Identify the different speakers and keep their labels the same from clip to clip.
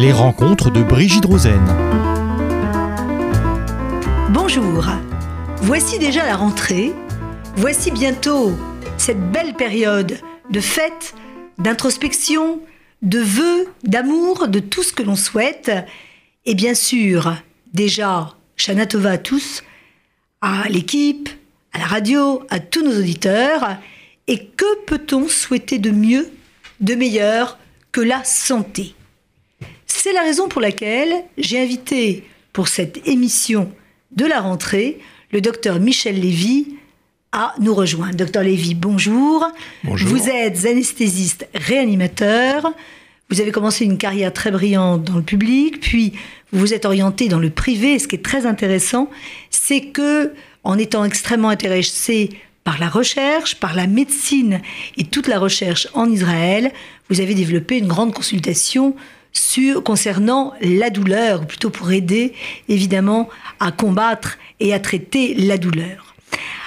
Speaker 1: Les rencontres de Brigitte Rosen.
Speaker 2: Bonjour. Voici déjà la rentrée. Voici bientôt cette belle période de fête, d'introspection, de vœux, d'amour, de tout ce que l'on souhaite. Et bien sûr, déjà, Tova à tous, à l'équipe, à la radio, à tous nos auditeurs. Et que peut-on souhaiter de mieux, de meilleur que la santé? C'est la raison pour laquelle j'ai invité pour cette émission de la rentrée le docteur Michel Lévy à nous rejoindre. Docteur Lévy, bonjour.
Speaker 3: Bonjour.
Speaker 2: Vous êtes anesthésiste réanimateur. Vous avez commencé une carrière très brillante dans le public, puis vous vous êtes orienté dans le privé. Et ce qui est très intéressant, c'est que, en étant extrêmement intéressé par la recherche, par la médecine et toute la recherche en Israël, vous avez développé une grande consultation sur, concernant la douleur, ou plutôt pour aider évidemment à combattre et à traiter la douleur.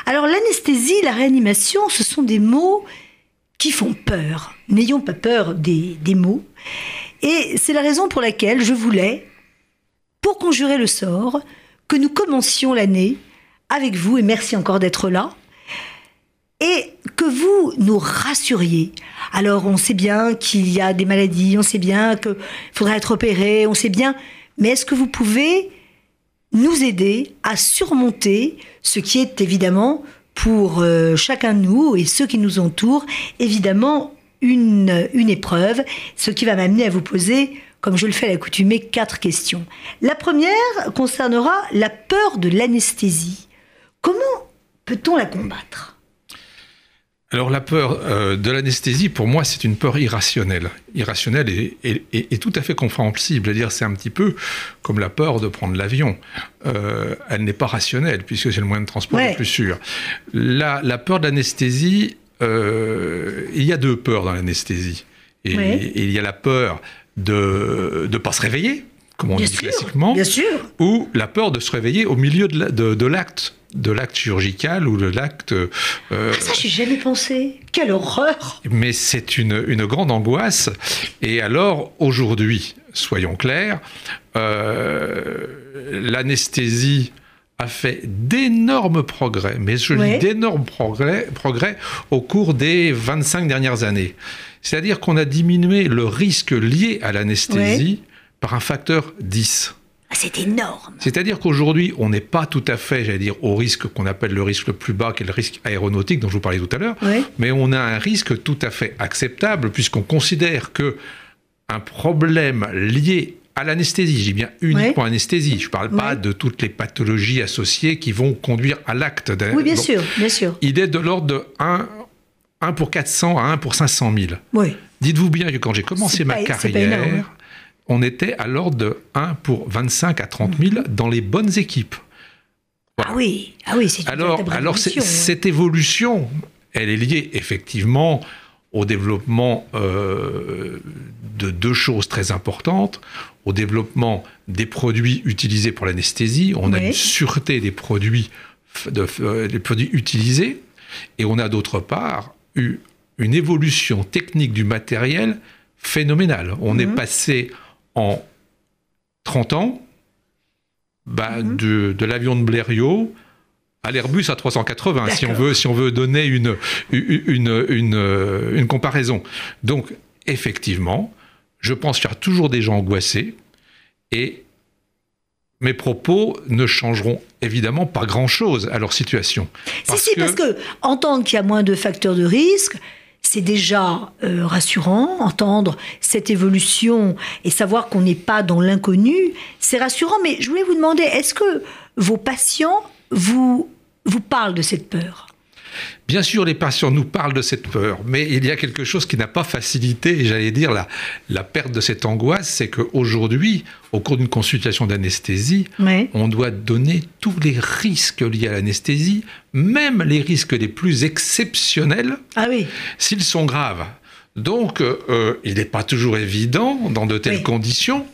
Speaker 2: Alors l'anesthésie, la réanimation, ce sont des mots qui font peur. N'ayons pas peur des, des mots. Et c'est la raison pour laquelle je voulais, pour conjurer le sort, que nous commencions l'année avec vous, et merci encore d'être là, et que vous nous rassuriez. Alors on sait bien qu'il y a des maladies, on sait bien qu'il faudra être opéré, on sait bien, mais est-ce que vous pouvez nous aider à surmonter ce qui est évidemment pour euh, chacun de nous et ceux qui nous entourent, évidemment une, une épreuve, ce qui va m'amener à vous poser, comme je le fais à l'accoutumée, quatre questions. La première concernera la peur de l'anesthésie. Comment peut-on la combattre?
Speaker 3: Alors la peur euh, de l'anesthésie, pour moi, c'est une peur irrationnelle. Irrationnelle et, et, et, et tout à fait compréhensible. C'est-à-dire, c'est un petit peu comme la peur de prendre l'avion. Euh, elle n'est pas rationnelle, puisque c'est le moyen de transport
Speaker 2: Ouais.
Speaker 3: le plus sûr. La, la peur de l'anesthésie, euh, il y a deux peurs dans l'anesthésie. Et,
Speaker 2: Ouais.
Speaker 3: et il y a la peur de ne pas se réveiller, comme on
Speaker 2: Bien
Speaker 3: dit
Speaker 2: sûr,
Speaker 3: classiquement,
Speaker 2: bien sûr.
Speaker 3: ou la peur de se réveiller au milieu de la- de- de l'acte. De l'acte chirurgical ou de l'acte euh,
Speaker 2: Ah, ça, j'ai jamais pensé. Quelle horreur
Speaker 3: mais c'est une, une grande angoisse. Et alors, aujourd'hui, soyons clairs, euh, l'anesthésie a fait d'énormes progrès, mais je
Speaker 2: Ouais.
Speaker 3: dis d'énormes progrès, progrès au cours des 25 dernières années. C'est-à-dire qu'on a diminué le risque lié à l'anesthésie par un facteur 10.
Speaker 2: C'est énorme.
Speaker 3: C'est-à-dire qu'aujourd'hui, on n'est pas tout à fait, j'allais dire, au risque qu'on appelle le risque le plus bas, qui est le risque aéronautique dont je vous parlais tout à l'heure, mais on a un risque tout à fait acceptable puisqu'on considère que un problème lié à l'anesthésie, j'ai bien uniquement anesthésie, je ne parle pas de toutes les pathologies associées qui vont conduire à l'acte.
Speaker 2: Oui, bien sûr, bien sûr.
Speaker 3: Il est de l'ordre de 1, 1 pour 400 à 1 pour 500 000.
Speaker 2: Oui.
Speaker 3: Dites-vous bien que quand j'ai commencé ma
Speaker 2: pas-
Speaker 3: carrière. On était à l'ordre de 1 pour 25 à 30 000
Speaker 2: Mhm.
Speaker 3: dans les bonnes équipes.
Speaker 2: Ah oui, ah oui, c'est une
Speaker 3: Alors, alors
Speaker 2: hein.
Speaker 3: cette évolution, elle est liée effectivement au développement euh, de deux choses très importantes, au développement des produits utilisés pour l'anesthésie. On a une sûreté des produits, f- de, f- euh, des produits utilisés, et on a d'autre part eu une évolution technique du matériel phénoménale. On est
Speaker 2: Mhm.
Speaker 3: passé en 30 ans bah,
Speaker 2: Mhm.
Speaker 3: de, de l'avion de Blériot à l'Airbus à 380, si on, veut, si on veut donner une, une, une, une, euh, une comparaison. Donc, effectivement, je pense qu'il y a toujours des gens angoissés et mes propos ne changeront évidemment pas grand-chose à leur situation.
Speaker 2: Si, si, parce que entendre qu'il y a moins de facteurs de risque, c'est déjà euh, rassurant. Entendre cette évolution et savoir qu'on n'est pas dans l'inconnu, c'est rassurant. Mais je voulais vous demander, est-ce que vos patients vous, vous parlent de cette peur?
Speaker 3: Bien sûr, les patients nous parlent de cette peur, mais il y a quelque chose qui n'a pas facilité, j'allais dire, la, la perte de cette angoisse, c'est qu'aujourd'hui, au cours d'une consultation d'anesthésie, on doit donner tous les risques liés à l'anesthésie, même les risques les plus exceptionnels,
Speaker 2: Ah oui,
Speaker 3: s'ils sont graves. Donc, euh, il n'est pas toujours évident, dans de telles
Speaker 2: Oui.
Speaker 3: conditions,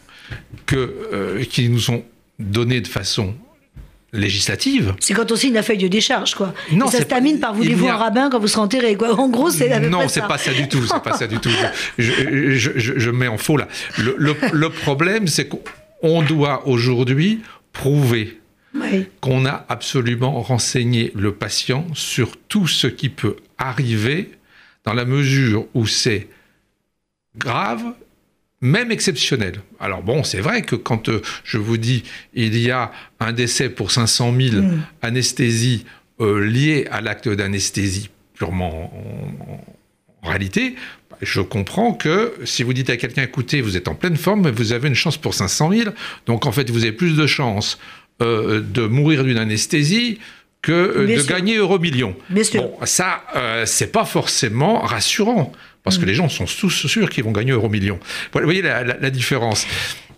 Speaker 3: que, euh, qui nous sont donnés de façon législative.
Speaker 2: C'est quand on signe la feuille de décharge, quoi.
Speaker 3: Non,
Speaker 2: Et ça se termine par
Speaker 3: il
Speaker 2: voulez-vous
Speaker 3: a-
Speaker 2: un rabbin quand vous serez enterré, quoi. En gros, c'est
Speaker 3: Non, c'est pas ça du tout. C'est pas ça du tout. Je, je- je- je mets en faux là. Le, le- le problème, c'est qu'on doit aujourd'hui prouver
Speaker 2: Oui.
Speaker 3: qu'on a absolument renseigné le patient sur tout ce qui peut arriver dans la mesure où c'est grave, même exceptionnel. Alors bon, c'est vrai que quand euh, je vous dis il y a un décès pour 500 000
Speaker 2: Mm.
Speaker 3: anesthésies euh, liées à l'acte d'anesthésie purement en, en réalité, je comprends que si vous dites à quelqu'un, écoutez, vous êtes en pleine forme, mais vous avez une chance pour 500 000, donc en fait, vous avez plus de chances euh, de mourir d'une anesthésie que euh, de gagner euro million.
Speaker 2: Bien sûr.
Speaker 3: Bon, ça, euh, c'est pas forcément rassurant. Parce que les gens sont tous sûrs qu'ils vont gagner euro million. Vous voyez la, la- la différence.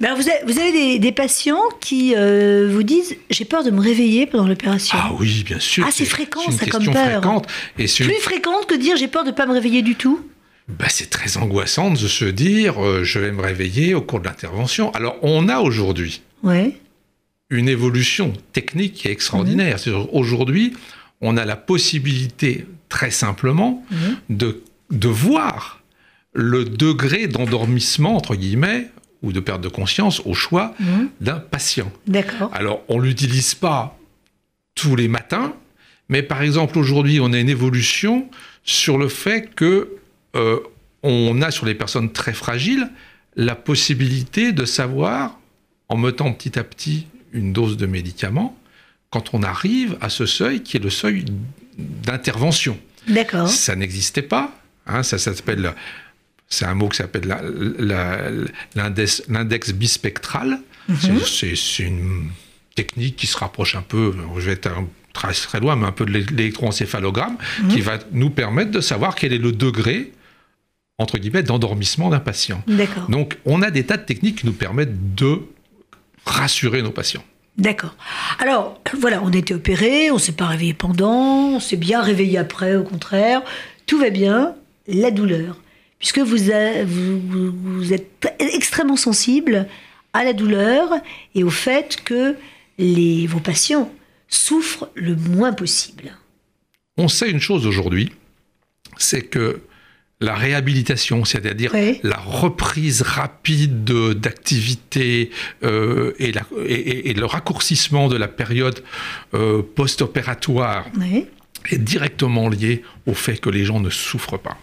Speaker 2: Ben, vous avez, vous avez des, des patients qui euh, vous disent j'ai peur de me réveiller pendant l'opération.
Speaker 3: Ah oui, bien sûr.
Speaker 2: Ah, c'est fréquent,
Speaker 3: une
Speaker 2: ça, comme peur.
Speaker 3: fréquente. Et c'est une-
Speaker 2: Plus fréquente que dire j'ai peur de ne pas me réveiller du tout.
Speaker 3: bah, c'est très angoissant de se dire euh, je vais me réveiller au cours de l'intervention. Alors, on a aujourd'hui
Speaker 2: Ouais.
Speaker 3: Une évolution technique qui est extraordinaire. C'est-à-dire, Aujourd'hui, on a la possibilité, très simplement,
Speaker 2: Mhm.
Speaker 3: de, de voir le degré d'endormissement, entre guillemets, ou de perte de conscience au choix
Speaker 2: Mhm.
Speaker 3: d'un patient.
Speaker 2: D'accord.
Speaker 3: Alors, on ne l'utilise pas tous les matins, mais par exemple, aujourd'hui, on a une évolution sur le fait que euh, on a sur les personnes très fragiles la possibilité de savoir, en mettant petit à petit une dose de médicament, quand on arrive à ce seuil qui est le seuil d'intervention.
Speaker 2: D'accord.
Speaker 3: Ça n'existait pas. hein, ça, ça s'appelle. C'est un mot qui s'appelle l'index l'index bispectral. C'est- C'est c'est une technique qui se rapproche un peu, je vais être un- très, très loin, mais un peu de l'é- l'électroencéphalogramme, qui va nous permettre de savoir quel est le degré, entre guillemets, d'endormissement d'un patient.
Speaker 2: D'accord.
Speaker 3: Donc, on a des tas de techniques qui nous permettent de rassurer nos patients.
Speaker 2: D'accord. Alors, voilà, on a été opéré, on s'est pas réveillé pendant, on s'est bien réveillé après, au contraire. Tout va bien. La douleur. Puisque vous, a- vous, vous- vous êtes extrêmement sensible à la douleur et au fait que les, vos patients souffrent le moins possible.
Speaker 3: On sait une chose aujourd'hui, c'est que la réhabilitation, c'est-à-dire
Speaker 2: Oui.
Speaker 3: la reprise rapide de- d'activité euh, et, le raccourcissement de la période euh, post-opératoire
Speaker 2: Oui.
Speaker 3: est directement lié au fait que les gens ne souffrent pas.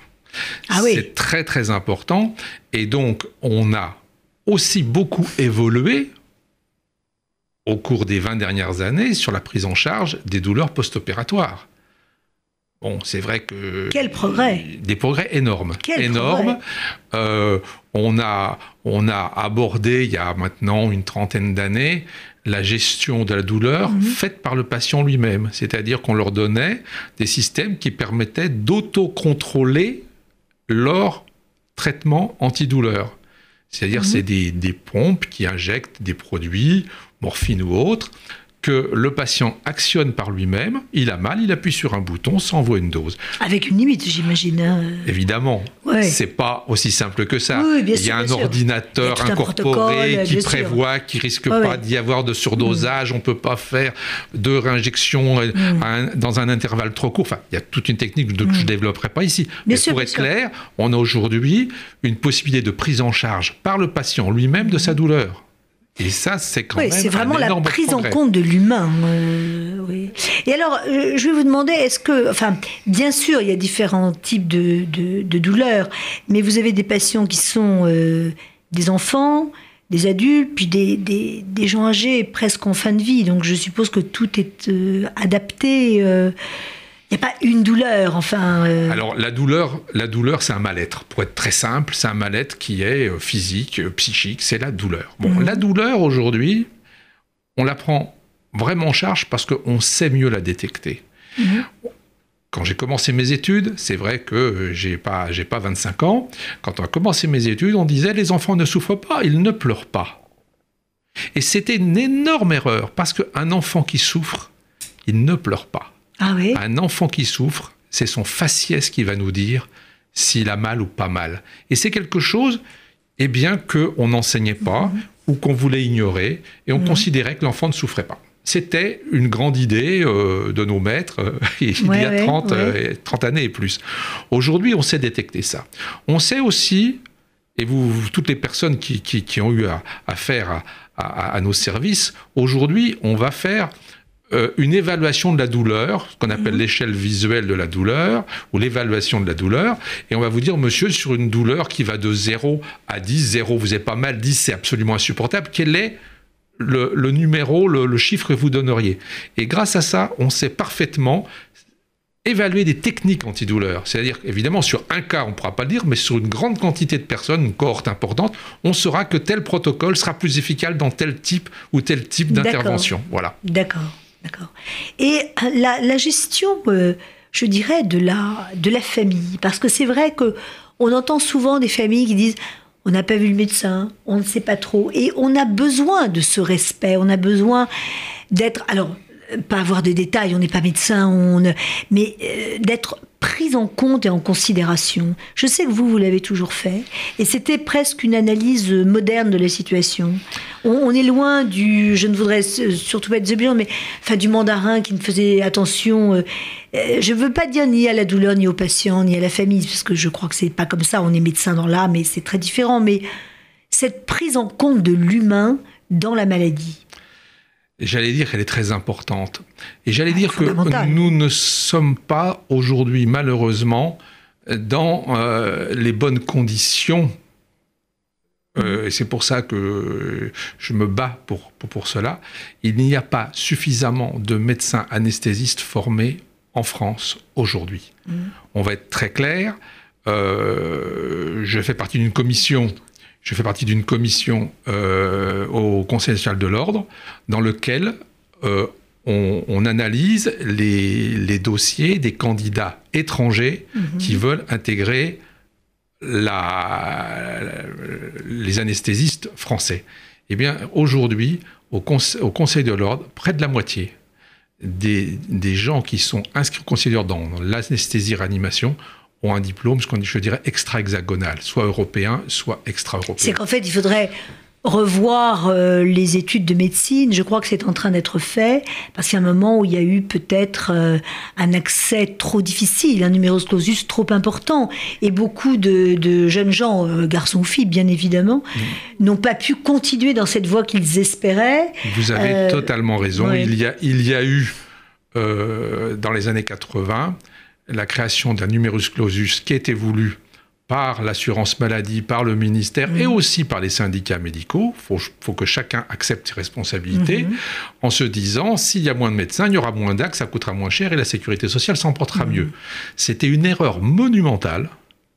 Speaker 2: Ah oui.
Speaker 3: C'est très très important. Et donc, on a aussi beaucoup évolué au cours des 20 dernières années sur la prise en charge des douleurs post-opératoires. Bon, c'est vrai que...
Speaker 2: Quel progrès
Speaker 3: Des progrès énormes.
Speaker 2: Quel
Speaker 3: énormes. Euh, on, a, on a abordé, il y a maintenant une trentaine d'années, la gestion de la douleur
Speaker 2: Mhm.
Speaker 3: faite par le patient lui-même. C'est-à-dire qu'on leur donnait des systèmes qui permettaient d'autocontrôler leur traitement antidouleur. C'est-à-dire
Speaker 2: Mhm.
Speaker 3: c'est des, des pompes qui injectent des produits, morphine ou autres, que le patient actionne par lui-même, il a mal, il appuie sur un bouton, s'envoie une dose.
Speaker 2: Avec une limite, j'imagine. hein.
Speaker 3: Évidemment,
Speaker 2: Ouais.
Speaker 3: c'est pas aussi simple que ça.
Speaker 2: Oui, bien
Speaker 3: il y
Speaker 2: sûr,
Speaker 3: a un ordinateur
Speaker 2: a un
Speaker 3: incorporé qui
Speaker 2: bien sûr.
Speaker 3: prévoit qu'il risque
Speaker 2: Ouais,
Speaker 3: pas
Speaker 2: ouais.
Speaker 3: d'y avoir de surdosage, on peut pas faire de réinjection euh,
Speaker 2: Mm.
Speaker 3: à un- dans un intervalle trop court. Enfin, il y a toute une technique de- que je développerai pas ici. Mais
Speaker 2: sûr,
Speaker 3: pour être clair, on a aujourd'hui une possibilité de prise en charge par le patient lui-même de sa douleur. Et ça, c'est quand
Speaker 2: Oui,
Speaker 3: même
Speaker 2: c'est vraiment
Speaker 3: un
Speaker 2: la prise en compte de l'humain. euh, oui. Et alors, euh, je vais vous demander, est-ce que, enfin, bien sûr, il y a différents types de, de, de douleurs, mais vous avez des patients qui sont euh, des enfants, des adultes, puis des, des, des gens âgés presque en fin de vie. Donc, je suppose que tout est euh, adapté. Il n'y a pas une douleur, enfin. euh,
Speaker 3: Alors la douleur, la douleur, c'est un mal-être. Pour être très simple, c'est un mal-être qui est euh, physique, euh, psychique, c'est la douleur. Bon,
Speaker 2: Mhm.
Speaker 3: la douleur aujourd'hui, on la prend vraiment en charge parce qu'on sait mieux la détecter.
Speaker 2: Mhm.
Speaker 3: Quand j'ai commencé mes études, c'est vrai que j'ai pas, j'ai pas 25 ans. Quand on a commencé mes études, on disait les enfants ne souffrent pas, ils ne pleurent pas. Et c'était une énorme erreur parce qu'un enfant qui souffre, il ne pleure pas.
Speaker 2: Ah oui
Speaker 3: Un enfant qui souffre, c'est son faciès qui va nous dire s'il a mal ou pas mal. Et c'est quelque chose, eh bien, qu'on n'enseignait pas ou qu'on voulait ignorer et on considérait que l'enfant ne souffrait pas. C'était une grande idée euh, de nos maîtres euh, il y a 30, 30 années et plus. Aujourd'hui, on sait détecter ça. On sait aussi, et vous, toutes les personnes qui, qui, ont eu affaire à, à, à, nos services, aujourd'hui, on va faire euh, une évaluation de la douleur, ce qu'on appelle mhm. l'échelle visuelle de la douleur, ou l'évaluation de la douleur, et on va vous dire, monsieur, sur une douleur qui va de 0 à 10, 0 vous êtes pas mal, 10 c'est absolument insupportable, quel est le, numéro, le, chiffre que vous donneriez? Et grâce à ça, on sait parfaitement évaluer des techniques antidouleurs. C'est-à-dire, évidemment, sur un cas, on ne pourra pas le dire, mais sur une grande quantité de personnes, une cohorte importante, on saura que tel protocole sera plus efficace dans tel type ou tel type d'intervention. Voilà.
Speaker 2: D'accord. Et la, gestion, euh, je dirais, de la, de la famille, parce que c'est vrai que on entend souvent des familles qui disent on n'a pas vu le médecin, on ne sait pas trop, et on a besoin de ce respect, on a besoin d'être, alors pas avoir de détails, on n'est pas médecin, on, mais euh, d'être prise en compte et en considération. Je sais que vous, vous l'avez toujours fait, et c'était presque une analyse moderne de la situation. On, est loin du, je ne voudrais surtout pas être bien, mais enfin du mandarin qui ne faisait attention. Euh, euh, je ne veux pas dire ni à la douleur, ni aux patients, ni à la famille, parce que je crois que c'est pas comme ça. On est médecin dans l'âme, et c'est très différent. Mais cette prise en compte de l'humain dans la maladie
Speaker 3: j'allais dire qu'elle est très importante. Et j'allais dire que nous ne sommes pas aujourd'hui, malheureusement, dans euh, les bonnes conditions. Euh, et c'est pour ça que je me bats pour, pour, cela. Il n'y a pas suffisamment de médecins anesthésistes formés en France aujourd'hui. Mmh. On va être très clair. Euh, je fais partie d'une commission je fais partie d'une commission euh, au Conseil national de l'ordre dans lequel euh, on, analyse les, dossiers des candidats étrangers mhm. qui veulent intégrer la, les anesthésistes français. Eh bien, aujourd'hui, au, au, Conseil de l'ordre, près de la moitié des, des, gens qui sont inscrits au Conseil de l'ordre dans l'anesthésie-réanimation ont un diplôme, ce qu'on je dirais, extra-hexagonal, soit européen, soit extra-européen.
Speaker 2: C'est qu'en fait, il faudrait revoir euh, les études de médecine. Je crois que c'est en train d'être fait, parce qu'il y a un moment où il y a eu peut-être euh, un accès trop difficile, un numerus clausus trop important, et beaucoup de, jeunes gens, euh, garçons ou filles bien évidemment, mm. n'ont pas pu continuer dans cette voie qu'ils espéraient.
Speaker 3: Vous avez totalement raison. Il, y a, il y a eu, dans les années 80, la création d'un numerus clausus qui était voulu par l'assurance maladie, par le ministère et mhm. aussi par les syndicats médicaux. Il faut, que chacun accepte ses responsabilités mhm. en se disant s'il y a moins de médecins, il y aura moins d'actes, ça coûtera moins cher et la sécurité sociale s'en portera mhm. mieux. C'était une erreur monumentale,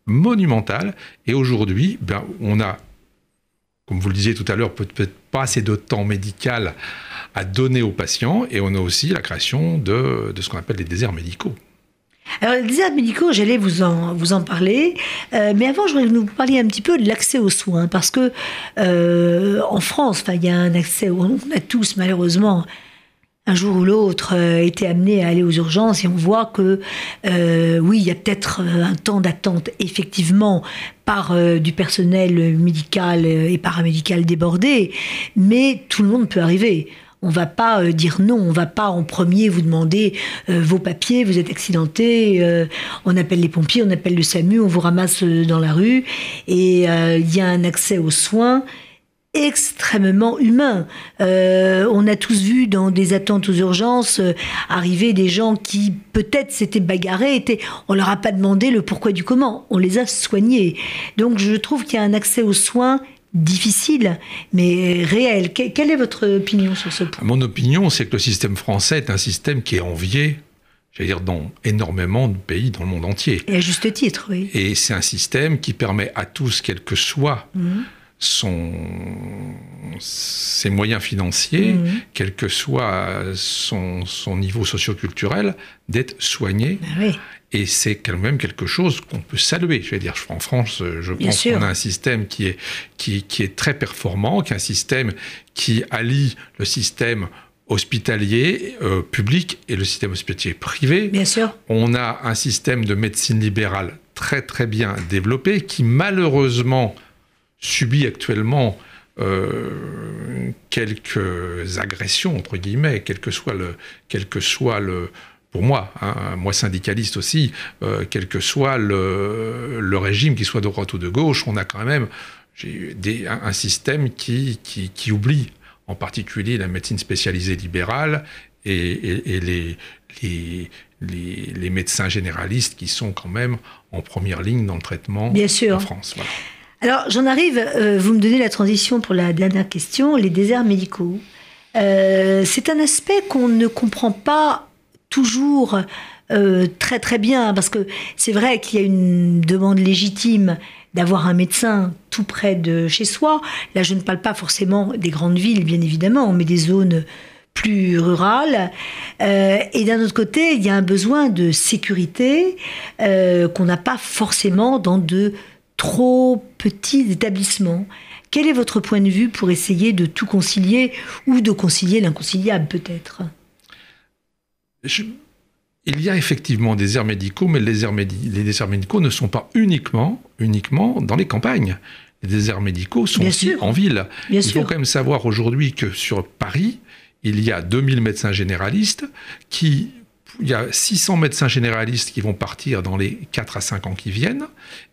Speaker 3: monumentale. Et aujourd'hui, ben, on a, comme vous le disiez tout à l'heure, peut-être pas assez de temps médical à donner aux patients et on a aussi la création de, de ce qu'on appelle les déserts médicaux.
Speaker 2: Alors, les déserts médicaux, j'allais vous en, vous en parler, euh, mais avant, je voudrais nous parler un petit peu de l'accès aux soins, parce que euh, en France, il y a un accès, on a tous malheureusement un jour ou l'autre euh, été amené à aller aux urgences et on voit que oui, il y a peut-être un temps d'attente effectivement par du personnel médical et paramédical débordé, mais tout le monde peut arriver. On va pas euh, dire non, on va pas en premier vous demander euh, vos papiers, vous êtes accidenté, euh, on appelle les pompiers, on appelle le SAMU, on vous ramasse dans la rue et il y a un accès aux soins extrêmement humain. on a tous vu dans des attentes aux urgences arriver des gens qui peut-être s'étaient bagarrés, étaient, on leur a pas demandé le pourquoi du comment, on les a soignés. Donc je trouve qu'il y a un accès aux soins difficile, mais réel. quelle est votre opinion sur ce point?
Speaker 3: Mon opinion, c'est que le système français est un système qui est envié, j'allais dire, dans énormément de pays dans le monde entier.
Speaker 2: Et à juste titre, oui.
Speaker 3: Et c'est un système qui permet à tous, quel que soit mhm. Son, ses moyens financiers, mhm. quel que soit son, son niveau socioculturel, d'être soigné. Ben oui. Et c'est quand même quelque chose qu'on peut saluer. Je vais dire, en France, je pense qu'on a un système qui est, qui, qui est très performant, qui est un système qui allie le système hospitalier euh, public et le système hospitalier privé.
Speaker 2: Bien sûr.
Speaker 3: On a un système de médecine libérale très très bien développé qui malheureusement subit actuellement euh, quelques agressions, entre guillemets, quel que soit le, quel que soit le, pour moi, hein, moi syndicaliste aussi, euh, quel que soit le, le, régime, qu'il soit de droite ou de gauche, on a quand même des, un, un, système qui, qui, qui, oublie en particulier la médecine spécialisée libérale et, et, et les, les, les, les, médecins généralistes qui sont quand même en première ligne dans le traitement
Speaker 2: Bien sûr.
Speaker 3: en France. Voilà.
Speaker 2: Alors j'en arrive, euh, vous me donnez la transition pour la dernière question, les déserts médicaux. Euh, c'est un aspect qu'on ne comprend pas toujours euh, très très bien, parce que c'est vrai qu'il y a une demande légitime d'avoir un médecin tout près de chez soi. Là, je ne parle pas forcément des grandes villes, bien évidemment, mais des zones plus rurales. Et d'un autre côté, il y a un besoin de sécurité qu'on n'a pas forcément dans de trop petits établissements. Quel est votre point de vue pour essayer de tout concilier ou de concilier l'inconciliable peut-être?
Speaker 3: Je... Il y a effectivement des déserts médicaux, mais les déserts, les déserts médicaux ne sont pas uniquement, uniquement dans les campagnes. Les déserts médicaux sont
Speaker 2: Bien
Speaker 3: aussi
Speaker 2: sûr.
Speaker 3: en ville.
Speaker 2: Bien
Speaker 3: il
Speaker 2: sûr.
Speaker 3: faut quand même savoir aujourd'hui que sur Paris, il y a 2000 médecins généralistes qui il y a 600 médecins généralistes qui vont partir dans les 4 à 5 ans qui viennent.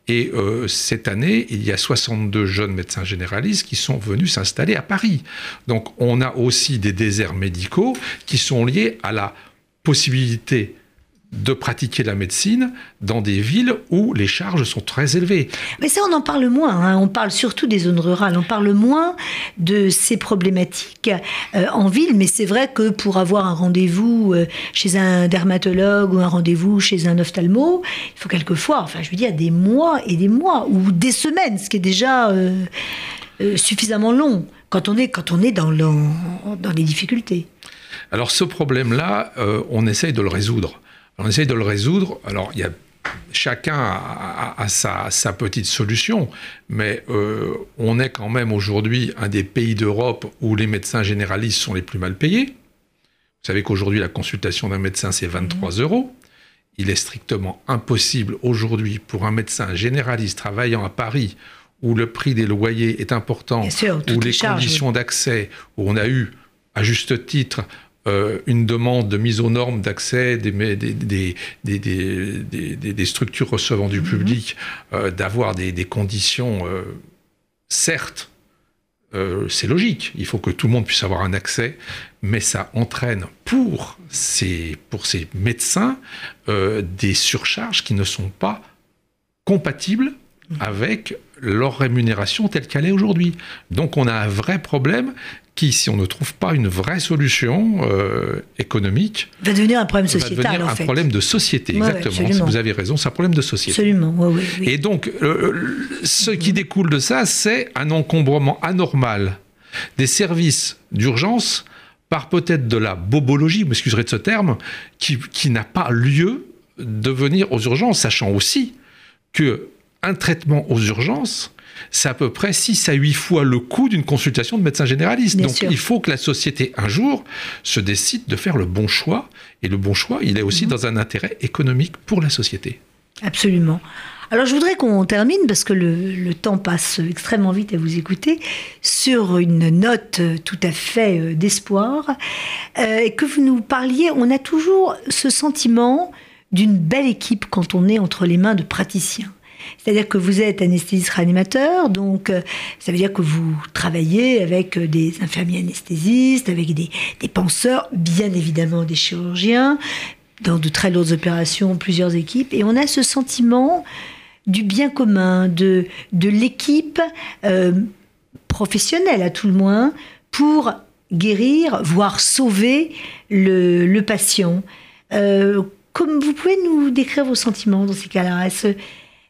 Speaker 3: Et euh, cette année, il y a 62 jeunes médecins généralistes qui sont venus s'installer à Paris. Donc on a aussi des déserts médicaux qui sont liés à la possibilité de pratiquer la médecine dans des villes où les charges sont très élevées.
Speaker 2: Mais ça, on en parle moins. Hein. On parle surtout des zones rurales. On parle moins de ces problématiques euh, en ville. Mais c'est vrai que pour avoir un rendez-vous euh, chez un dermatologue ou un rendez-vous chez un ophtalmo, il faut quelquefois, enfin, je veux dire, des mois et des mois ou des semaines, ce qui est déjà euh, suffisamment long quand on est, quand on est dans, le, dans les difficultés.
Speaker 3: Alors ce problème-là, on essaye de le résoudre. On essaye de le résoudre. Alors, il y a chacun a, a, a sa, sa, petite solution, mais euh, on est quand même aujourd'hui un des pays d'Europe où les médecins généralistes sont les plus mal payés. Vous savez qu'aujourd'hui, la consultation d'un médecin, c'est 23 mmh. euros. Il est strictement impossible aujourd'hui pour un médecin généraliste travaillant à Paris, où le prix des loyers est important,
Speaker 2: sûr,
Speaker 3: où les conditions oui. d'accès, où on a eu, à juste titre, euh, une demande de mise aux normes d'accès des, des, des, des, structures recevant du mmh. public, euh, d'avoir des, conditions, euh, certes, c'est logique, il faut que tout le monde puisse avoir un accès, mais ça entraîne pour ces, pour ces médecins des surcharges qui ne sont pas compatibles mmh. avec leur rémunération telle qu'elle est aujourd'hui. Donc on a un vrai problème qui, si on ne trouve pas une vraie solution euh, économique,
Speaker 2: va devenir un problème sociétal.
Speaker 3: Va devenir
Speaker 2: en
Speaker 3: un
Speaker 2: fait.
Speaker 3: problème de société,
Speaker 2: ouais,
Speaker 3: exactement.
Speaker 2: Absolument.
Speaker 3: Vous avez raison, c'est un problème de société.
Speaker 2: Absolument, ouais, ouais, oui.
Speaker 3: Et donc, euh, ce qui découle de ça, c'est un encombrement anormal des services d'urgence par peut-être de la bobologie, vous m'excuserez de ce terme, qui, qui n'a pas lieu de venir aux urgences, sachant aussi que un traitement aux urgences, c'est à peu près 6 à 8 fois le coût d'une consultation de médecin généraliste.
Speaker 2: Bien
Speaker 3: Donc
Speaker 2: sûr.
Speaker 3: il faut que la société, un jour, se décide de faire le bon choix. Et le bon choix, il est aussi mmh. dans un intérêt économique pour la société.
Speaker 2: Absolument. Alors je voudrais qu'on termine, parce que le, le, temps passe extrêmement vite à vous écouter, sur une note tout à fait euh, d'espoir, euh, et que vous nous parliez, on a toujours ce sentiment d'une belle équipe quand on est entre les mains de praticiens. C'est-à-dire que vous êtes anesthésiste réanimateur, donc euh, ça veut dire que vous travaillez avec des infirmiers anesthésistes, avec des, des penseurs, bien évidemment des chirurgiens, dans de très lourdes opérations, plusieurs équipes, et on a ce sentiment du bien commun, de, de l'équipe euh, professionnelle à tout le moins, pour guérir, voire sauver le, le patient. Euh, comme vous pouvez nous décrire vos sentiments dans ces cas-là?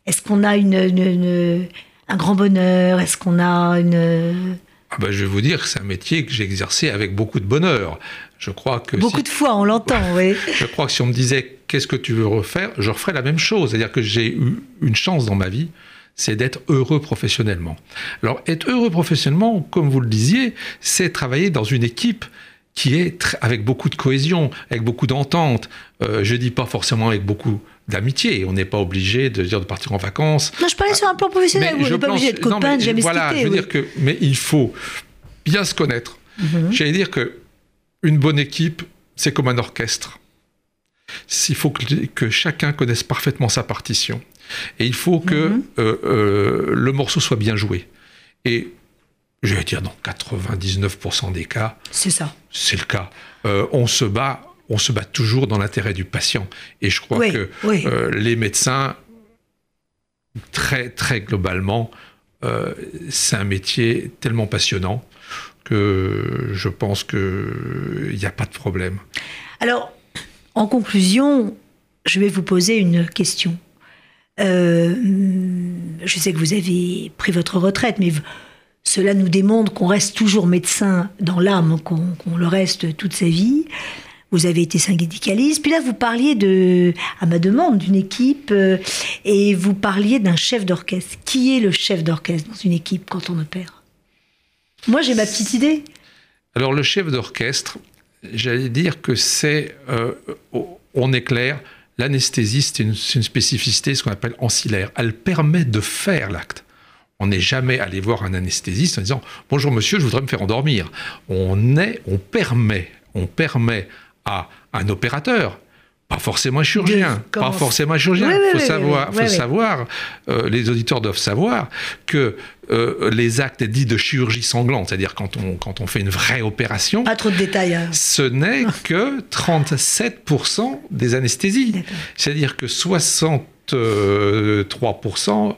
Speaker 2: Est-ce est qu'on a une, une, une, un grand bonheur? Est-ce qu'on a une...
Speaker 3: Ah ben, je vais vous dire que c'est un métier que j'ai exercé avec beaucoup de bonheur. Je crois que
Speaker 2: beaucoup
Speaker 3: si...
Speaker 2: de fois, on l'entend, oui.
Speaker 3: Je crois que si on me disait qu'est-ce que tu veux refaire, je referais la même chose. C'est-à-dire que j'ai eu une chance dans ma vie, c'est d'être heureux professionnellement. Alors, être heureux professionnellement, comme vous le disiez, c'est travailler dans une équipe qui est avec beaucoup de cohésion, avec beaucoup d'entente. Euh, je dis pas forcément avec beaucoup d'amitié. On n'est pas obligé de dire de partir en vacances.
Speaker 2: Non, je parlais sur un plan professionnel. On n'est pas obligé d'être copain, de jamais
Speaker 3: voilà,
Speaker 2: se quitter,
Speaker 3: je veux
Speaker 2: oui.
Speaker 3: dire que, mais il faut bien se connaître.
Speaker 2: Mhm.
Speaker 3: J'allais dire que une bonne équipe, c'est comme un orchestre. Il faut que, que chacun connaisse parfaitement sa partition. Et il faut que
Speaker 2: Mhm.
Speaker 3: euh, euh, le morceau soit bien joué. Et je vais dire, dans 99% des cas,
Speaker 2: C'est ça.
Speaker 3: c'est le cas. Euh, on se bat, on se bat toujours dans l'intérêt du patient. Et je crois
Speaker 2: Oui,
Speaker 3: que
Speaker 2: oui.
Speaker 3: euh, les médecins, très très globalement, euh, c'est un métier tellement passionnant que je pense qu'il n'y a pas de problème.
Speaker 2: Alors, en conclusion, je vais vous poser une question. Euh, je sais que vous avez pris votre retraite, mais cela nous démontre qu'on reste toujours médecin dans l'âme, qu'on qu'on le reste toute sa vie. Vous avez été syndicaliste, puis là vous parliez de, à ma demande, d'une équipe, euh, et vous parliez d'un chef d'orchestre. Qui est le chef d'orchestre dans une équipe quand on opère? Moi j'ai ma petite idée.
Speaker 3: Alors le chef d'orchestre, j'allais dire que c'est, euh, on est clair, l'anesthésiste, c'est une, une spécificité, ce qu'on appelle ancillaire. Elle permet de faire l'acte. On n'est jamais allé voir un anesthésiste en disant bonjour monsieur, je voudrais me faire endormir. On est, on permet, on permet à un opérateur, pas forcément un chirurgien, pas forcément un chirurgien. Il
Speaker 2: oui,
Speaker 3: faut
Speaker 2: oui,
Speaker 3: savoir,
Speaker 2: oui,
Speaker 3: faut savoir, euh, les auditeurs doivent savoir que euh, les actes dits de chirurgie sanglante, c'est-à-dire quand on, quand on fait une vraie opération,
Speaker 2: Pas trop de détails. hein.
Speaker 3: ce n'est que 37% des anesthésies. C'est-à-dire que 63%,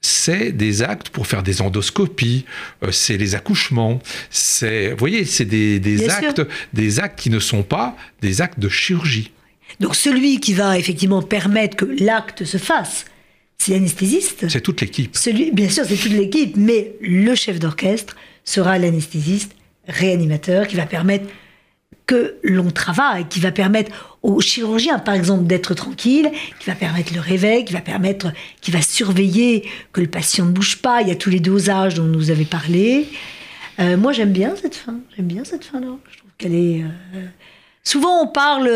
Speaker 3: c'est des actes pour faire des endoscopies, euh, c'est les accouchements, c'est, vous voyez, c'est des, des
Speaker 2: sûr.
Speaker 3: actes, des actes qui ne sont pas des actes de chirurgie.
Speaker 2: Donc celui qui va effectivement permettre que l'acte se fasse, c'est l'anesthésiste.
Speaker 3: C'est toute l'équipe.
Speaker 2: Celui, bien sûr, c'est toute l'équipe, mais le chef d'orchestre sera l'anesthésiste réanimateur qui va permettre que l'on travaille, qui va permettre au chirurgien, par exemple, d'être tranquille, qui va permettre le réveil, qui va permettre, qui va surveiller que le patient ne bouge pas. Il y a tous les dosages dont nous avez parlé. Euh, moi, j'aime bien cette fin. J'aime bien cette fin-là. Je trouve qu'elle est. euh, Souvent, on parle.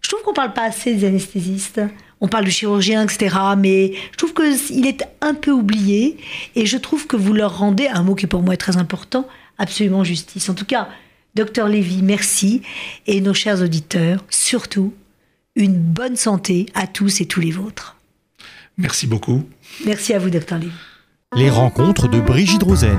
Speaker 2: Je trouve qu'on parle pas assez des anesthésistes. On parle du chirurgien, etc. Mais je trouve qu'il est un peu oublié. Et je trouve que vous leur rendez, un mot qui pour moi est très important, absolument justice. En tout cas, docteur Lévy, merci. Et nos chers auditeurs, surtout, une bonne santé à tous et tous les vôtres.
Speaker 3: Merci beaucoup.
Speaker 2: Merci à vous, docteur Lévy.
Speaker 1: Les rencontres de Brigitte Rosen.